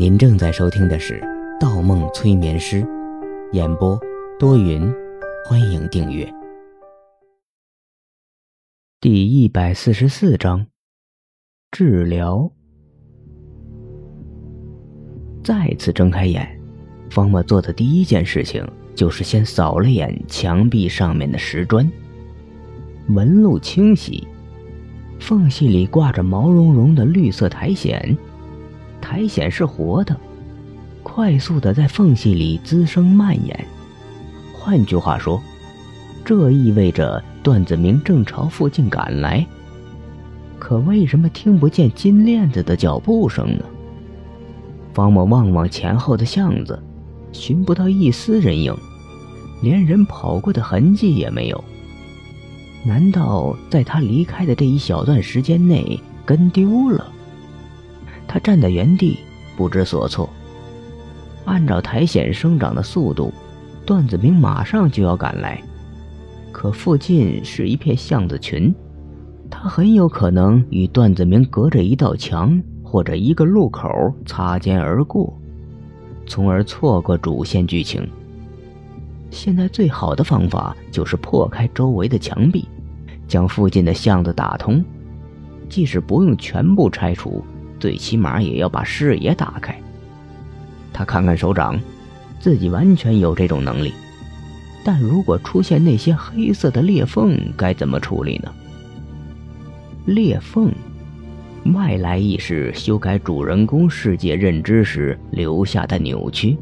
您正在收听的是《盗梦催眠师》，演播多云，欢迎订阅。第一百四十四章，治疗。再次睁开眼，方墨做的第一件事情就是先扫了眼墙壁上面的石砖，纹路清晰，缝隙里挂着毛茸茸的绿色苔藓。苔藓是活的，快速的在缝隙里滋生蔓延。换句话说，这意味着段子明正朝附近赶来。可为什么听不见金链子的脚步声呢？方某望望前后的巷子，寻不到一丝人影，连人跑过的痕迹也没有。难道在他离开的这一小段时间内跟丢了？他站在原地，不知所措。按照苔藓生长的速度，段子明马上就要赶来。可附近是一片巷子群，他很有可能与段子明隔着一道墙或者一个路口擦肩而过，从而错过主线剧情。现在最好的方法就是破开周围的墙壁，将附近的巷子打通，即使不用全部拆除。最起码也要把视野打开。他看看手掌，自己完全有这种能力。但如果出现那些黑色的裂缝，该怎么处理呢？裂缝，外来意识修改主人公世界认知时留下的扭曲。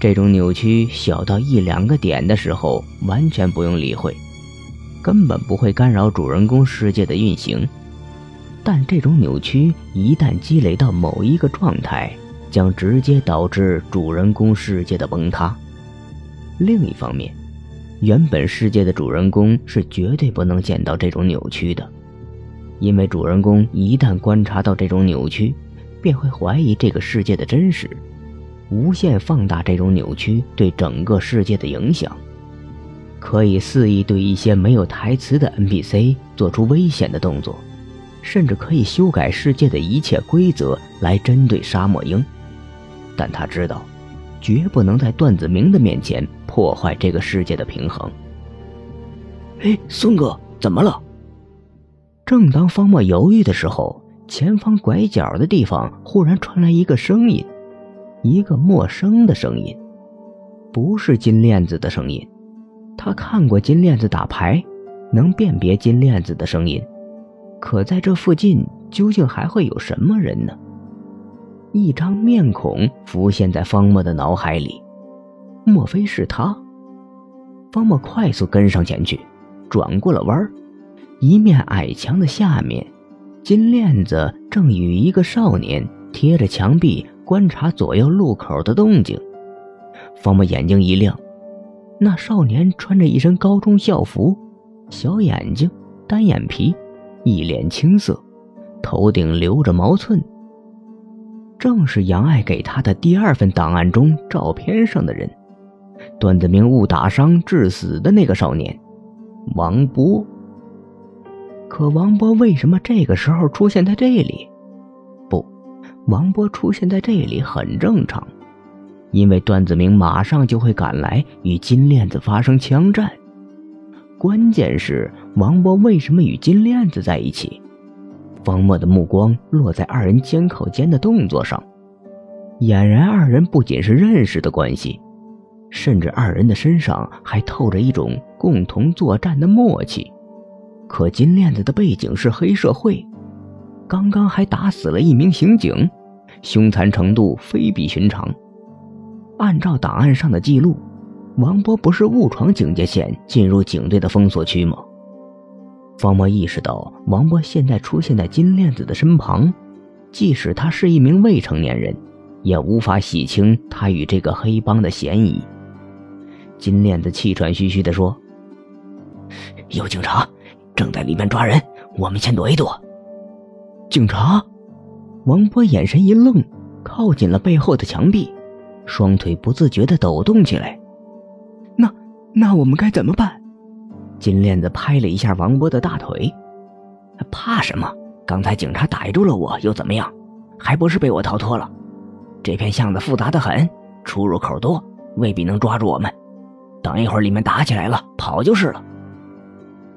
这种扭曲小到一两个点的时候，完全不用理会，根本不会干扰主人公世界的运行。但这种扭曲一旦积累到某一个状态，将直接导致主人公世界的崩塌。另一方面，原本世界的主人公是绝对不能见到这种扭曲的，因为主人公一旦观察到这种扭曲，便会怀疑这个世界的真实，无限放大这种扭曲对整个世界的影响，可以肆意对一些没有台词的 NPC 做出危险的动作。甚至可以修改世界的一切规则来针对沙漠鹰，但他知道，绝不能在段子明的面前破坏这个世界的平衡。哎，孙哥，怎么了？正当方墨犹豫的时候，前方拐角的地方忽然传来一个声音，一个陌生的声音，不是金链子的声音。他看过金链子打牌，能辨别金链子的声音。可在这附近究竟还会有什么人呢？一张面孔浮现在方墨的脑海里，莫非是他？方墨快速跟上前去，转过了弯一面矮墙的下面，金链子正与一个少年贴着墙壁观察左右路口的动静。方墨眼睛一亮，那少年穿着一身高中校服，小眼睛，单眼皮。一脸青涩，头顶留着毛寸，正是杨爱给他的第二份档案中照片上的人，段子明误打伤致死的那个少年，王波。可王波为什么这个时候出现在这里？不，王波出现在这里很正常，因为段子明马上就会赶来与金链子发生枪战。关键是王波为什么与金链子在一起？方墨的目光落在二人肩靠肩的动作上，俨然二人不仅是认识的关系，甚至二人的身上还透着一种共同作战的默契。可金链子的背景是黑社会，刚刚还打死了一名刑警，凶残程度非比寻常。按照档案上的记录。王波不是误闯警戒线进入警队的封锁区吗？方墨意识到，王波现在出现在金链子的身旁，即使他是一名未成年人，也无法洗清他与这个黑帮的嫌疑。金链子气喘吁吁地说：“有警察，正在里面抓人，我们先躲一躲。”警察？王波眼神一愣，靠近了背后的墙壁，双腿不自觉地抖动起来。那那我们该怎么办？金链子拍了一下王波的大腿，怕什么？刚才警察逮住了我，又怎么样？还不是被我逃脱了？这片巷子复杂的很，出入口多，未必能抓住我们。等一会儿里面打起来了，跑就是了。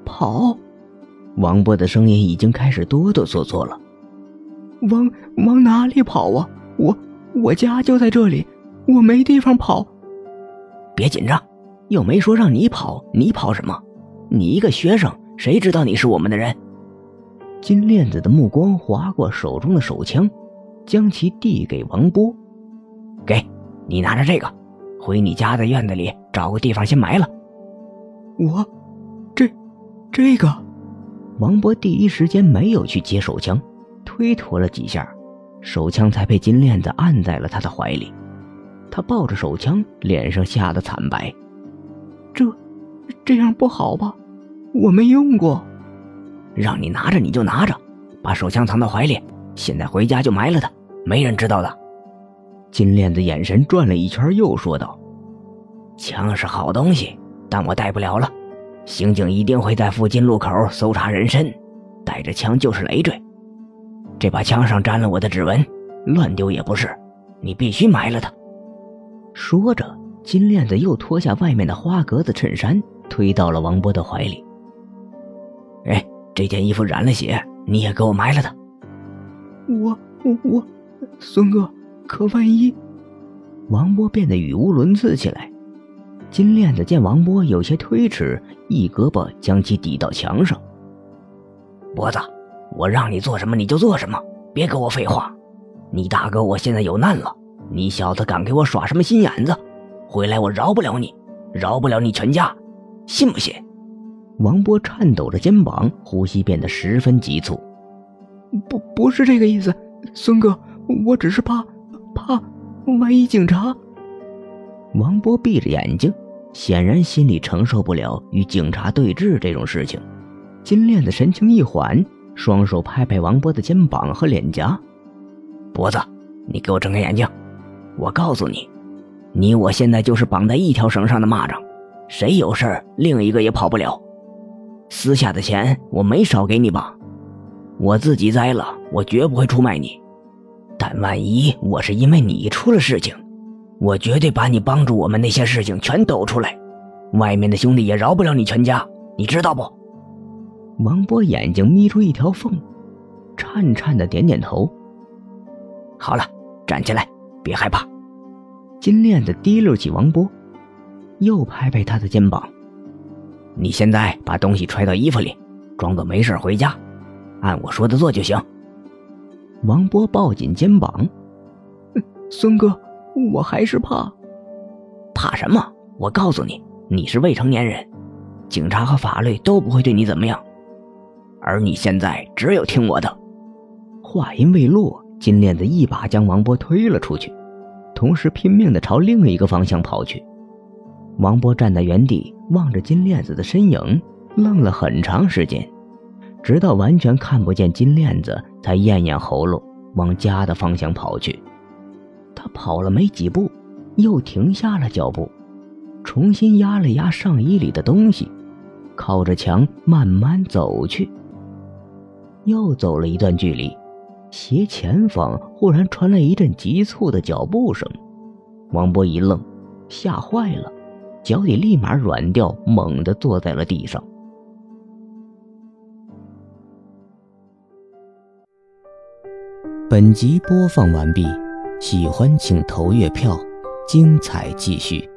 跑？王波的声音已经开始哆哆嗦嗦了。往往哪里跑啊？我我家就在这里，我没地方跑。别紧张，又没说让你跑，你跑什么？你一个学生，谁知道你是我们的人？金链子的目光划过手中的手枪，将其递给王波：“给你拿着这个，回你家的院子里找个地方先埋了。”我，这，这个，王波第一时间没有去接手枪，推脱了几下，手枪才被金链子按在了他的怀里。他抱着手枪，脸上吓得惨白。这，这样不好吧？我没用过。让你拿着你就拿着，把手枪藏到怀里。现在回家就埋了它，没人知道的。金链子眼神转了一圈，又说道：“枪是好东西，但我带不了了。刑警一定会在附近路口搜查人身，带着枪就是累赘。这把枪上沾了我的指纹，乱丢也不是。你必须埋了它。”说着，金链子又脱下外面的花格子衬衫，推到了王波的怀里。哎，这件衣服染了血，你也给我埋了它。我我我，孙哥，可万一……王波变得语无伦次起来。金链子见王波有些推迟，一胳膊将其抵到墙上。脖子，我让你做什么你就做什么，别跟我废话。你大哥我现在有难了。你小子敢给我耍什么心眼子？回来我饶不了你，饶不了你全家，信不信？王波颤抖着肩膀，呼吸变得十分急促。不，不是这个意思，孙哥，我只是怕，怕，万一警察……王波闭着眼睛，显然心里承受不了与警察对峙这种事情。金链子神情一缓，双手拍拍王波的肩膀和脸颊，脖子，你给我睁开眼睛。我告诉你，你我现在就是绑在一条绳上的蚂蚱，谁有事儿另一个也跑不了。私下的钱我没少给你吧？我自己栽了，我绝不会出卖你。但万一我是因为你出了事情，我绝对把你帮助我们那些事情全抖出来，外面的兄弟也饶不了你全家，你知道不？王波眼睛眯出一条缝，颤颤的点点头。好了，站起来。别害怕，金链子提溜起王波，又拍拍他的肩膀。你现在把东西揣到衣服里，装作没事回家，按我说的做就行。王波抱紧肩膀，孙哥，我还是怕。怕什么？我告诉你，你是未成年人，警察和法律都不会对你怎么样，而你现在只有听我的。话音未落。金链子一把将王波推了出去，同时拼命地朝另一个方向跑去。王波站在原地望着金链子的身影，愣了很长时间，直到完全看不见金链子，才咽咽喉咙往家的方向跑去。他跑了没几步，又停下了脚步，重新压了压上衣里的东西，靠着墙慢慢走去。又走了一段距离。斜前方忽然传来一阵急促的脚步声，王波一愣，吓坏了，脚底立马软掉，猛地坐在了地上。本集播放完毕，喜欢请投月票，精彩继续。